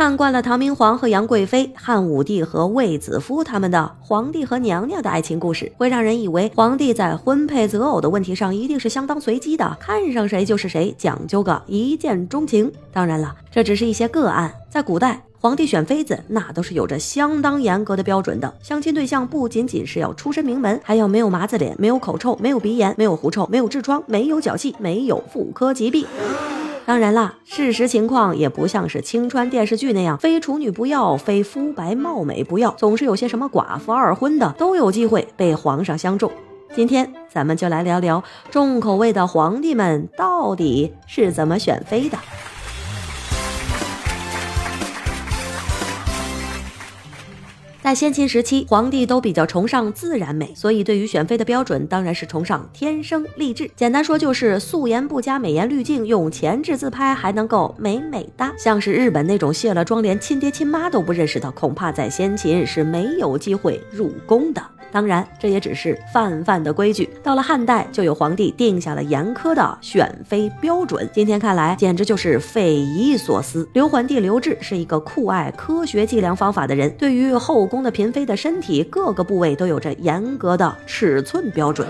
看惯了唐明皇和杨贵妃、汉武帝和卫子夫他们的皇帝和娘娘的爱情故事，会让人以为皇帝在婚配择偶的问题上一定是相当随机的，看上谁就是谁，讲究个一见钟情。当然了，这只是一些个案。在古代，皇帝选妃子那都是有着相当严格的标准的。相亲对象不仅仅是要出身名门，还要没有麻子脸、没有口臭、没有鼻炎、没有狐臭、没有痔疮、没有脚气、没有妇科疾病。当然啦，事实情况也不像是青川电视剧那样，非处女不要，非肤白貌美不要，总是有些什么寡妇二婚的都有机会被皇上相中。今天咱们就来聊聊重口味的皇帝们到底是怎么选妃的。在先秦时期，皇帝都比较崇尚自然美，所以对于选妃的标准当然是崇尚天生丽质。简单说就是素颜不加美颜滤镜，用前置自拍还能够美美哒。像是日本那种卸了妆连亲爹亲妈都不认识的，恐怕在先秦是没有机会入宫的。当然，这也只是泛泛的规矩。到了汉代，就有皇帝定下了严苛的选妃标准。今天看来，简直就是匪夷所思。刘桓帝刘志是一个酷爱科学计量方法的人，对于后宫的嫔妃的身体各个部位都有着严格的尺寸标准。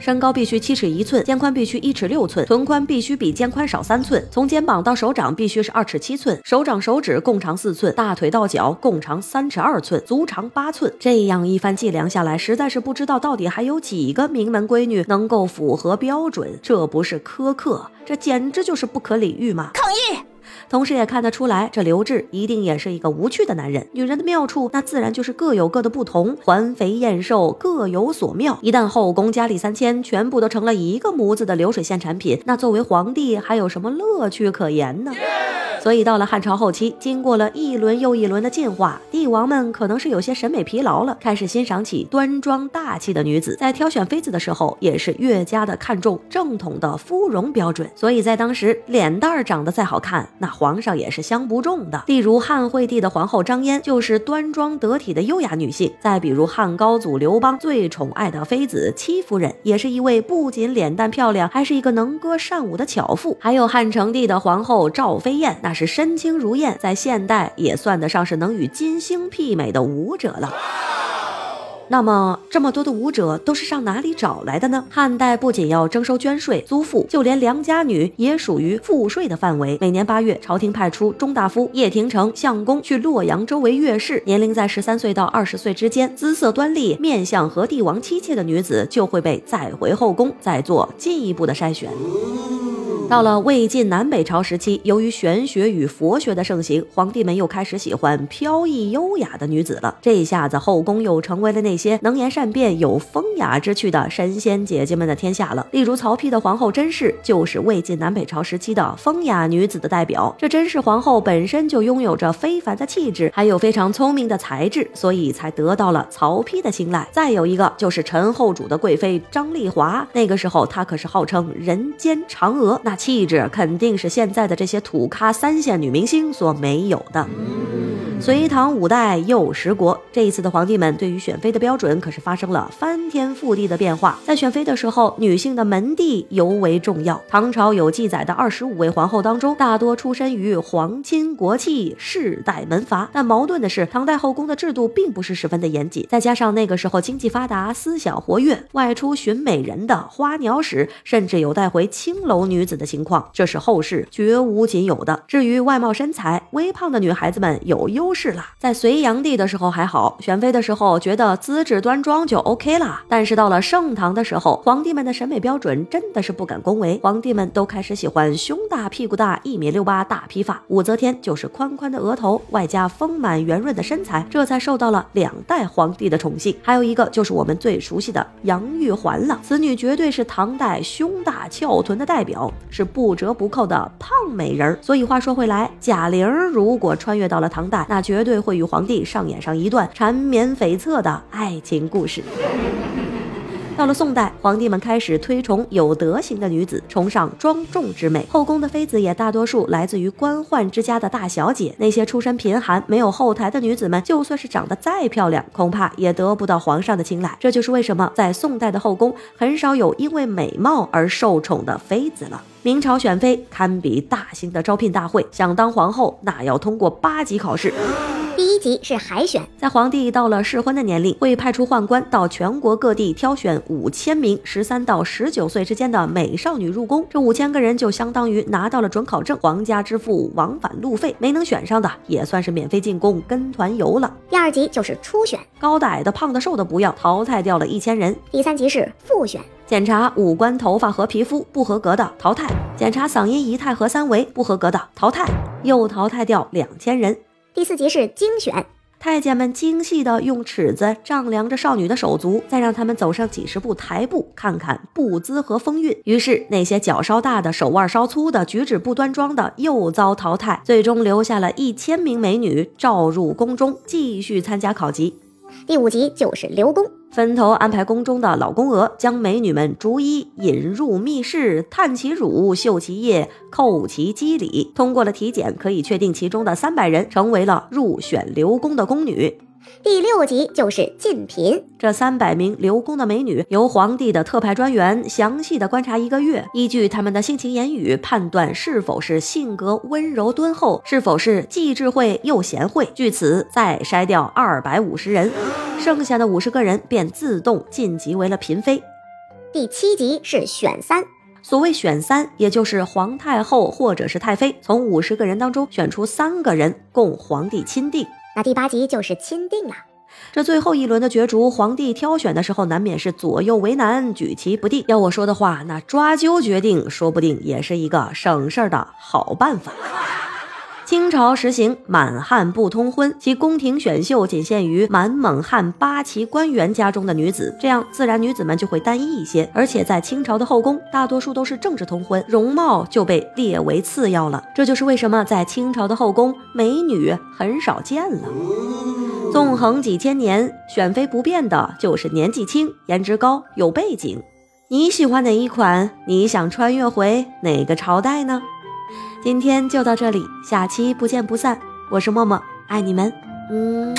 身高必须七尺一寸，肩宽必须一尺六寸，臀宽必须比肩宽少三寸，从肩膀到手掌必须是二尺七寸，手掌手指共长四寸，大腿到脚共长三尺二寸，足长八寸。这样一番计量下来，实在是不知道到底还有几个名门闺女能够符合标准。这不是苛刻，这简直就是不可理喻嘛！抗议！同时也看得出来，这刘志一定也是一个无趣的男人。女人的妙处，那自然就是各有各的不同，环肥燕瘦各有所妙。一旦后宫佳丽三千全部都成了一个模子的流水线产品，那作为皇帝还有什么乐趣可言呢？所以到了汉朝后期，经过了一轮又一轮的进化，帝王们可能是有些审美疲劳了，开始欣赏起端庄大气的女子，在挑选妃子的时候，也是越加的看重正统的肤容标准。所以在当时，脸蛋儿长得再好看，那皇上也是相不中的。例如汉惠帝的皇后张嫣就是端庄得体的优雅女性，再比如汉高祖刘邦最宠爱的妃子戚夫人，也是一位不仅脸蛋漂亮，还是一个能歌善舞的巧妇。还有汉成帝的皇后赵飞燕，那是身轻如燕，在现代也算得上是能与金星媲美的舞者了。那么，这么多的舞者都是上哪里找来的呢？汉代不仅要征收捐税、租赋，就连良家女也属于赋税的范围。每年八月，朝廷派出中大夫叶廷成、相公去洛阳周围阅视，年龄在十三岁到二十岁之间，姿色端丽、面相和帝王妻妾的女子，就会被载回后宫，再做进一步的筛选。到了魏晋南北朝时期，由于玄学与佛学的盛行，皇帝们又开始喜欢飘逸优雅的女子了。这一下子，后宫又成为了那些能言善辩、有风雅之趣的神仙姐姐们的天下了。例如，曹丕的皇后甄氏就是魏晋南北朝时期的风雅女子的代表。这甄氏皇后本身就拥有着非凡的气质，还有非常聪明的才智，所以才得到了曹丕的青睐。再有一个就是陈后主的贵妃张丽华，那个时候她可是号称人间嫦娥，那。气质肯定是现在的这些土咖三线女明星所没有的。隋唐五代又十国，这一次的皇帝们对于选妃的标准可是发生了翻天覆地的变化。在选妃的时候，女性的门第尤为重要。唐朝有记载的二十五位皇后当中，大多出身于皇亲国戚、世代门阀。但矛盾的是，唐代后宫的制度并不是十分的严谨，再加上那个时候经济发达、思想活跃，外出寻美人的花鸟使甚至有带回青楼女子的情况，这是后世绝无仅有的。至于外貌身材，微胖的女孩子们有优。势啦，在隋炀帝的时候还好，选妃的时候觉得资质端庄就 OK 啦。但是到了盛唐的时候，皇帝们的审美标准真的是不敢恭维，皇帝们都开始喜欢胸大屁股大、一米六八大披发。武则天就是宽宽的额头，外加丰满圆润的身材，这才受到了两代皇帝的宠幸。还有一个就是我们最熟悉的杨玉环了，此女绝对是唐代胸大翘臀的代表，是不折不扣的胖美人。所以话说回来，贾玲如果穿越到了唐代，那绝对会与皇帝上演上一段缠绵悱恻的爱情故事。到了宋代，皇帝们开始推崇有德行的女子，崇尚庄重之美。后宫的妃子也大多数来自于官宦之家的大小姐。那些出身贫寒、没有后台的女子们，就算是长得再漂亮，恐怕也得不到皇上的青睐。这就是为什么在宋代的后宫很少有因为美貌而受宠的妃子了。明朝选妃堪比大型的招聘大会，想当皇后那要通过八级考试。第一级是海选，在皇帝到了适婚的年龄，会派出宦官到全国各地挑选五千名十三到十九岁之间的美少女入宫。这五千个人就相当于拿到了准考证，皇家支付往返路费，没能选上的也算是免费进宫跟团游了。第二级就是初选，高的矮的胖的瘦的不要，淘汰掉了一千人。第三级是复选。检查五官、头发和皮肤不合格的淘汰，检查嗓音、仪态和三围不合格的淘汰，又淘汰掉两千人。第四集是精选，太监们精细的用尺子丈量着少女的手足，再让他们走上几十步台步，看看步姿和风韵。于是那些脚稍大的、手腕稍粗的、举止不端庄的又遭淘汰，最终留下了一千名美女召入宫中，继续参加考级。第五集就是刘宫。分头安排宫中的老宫娥，将美女们逐一引入密室，探其乳，嗅其液，叩其肌理。通过了体检，可以确定其中的三百人成为了入选刘宫的宫女。第六集就是晋嫔，这三百名留宫的美女由皇帝的特派专员详细的观察一个月，依据他们的性情言语判断是否是性格温柔敦厚，是否是既智慧又贤惠。据此再筛掉二百五十人，剩下的五十个人便自动晋级为了嫔妃。第七集是选三，所谓选三，也就是皇太后或者是太妃，从五十个人当中选出三个人供皇帝钦定。那第八集就是钦定了。这最后一轮的角逐，皇帝挑选的时候难免是左右为难，举棋不定。要我说的话，那抓阄决定，说不定也是一个省事儿的好办法。清朝实行满汉不通婚，其宫廷选秀仅限于满蒙汉八旗官员家中的女子，这样自然女子们就会单一一些。而且在清朝的后宫，大多数都是政治通婚，容貌就被列为次要了。这就是为什么在清朝的后宫，美女很少见了。纵横几千年，选妃不变的就是年纪轻、颜值高、有背景。你喜欢哪一款？你想穿越回哪个朝代呢？今天就到这里，下期不见不散。我是默默，爱你们，嗯。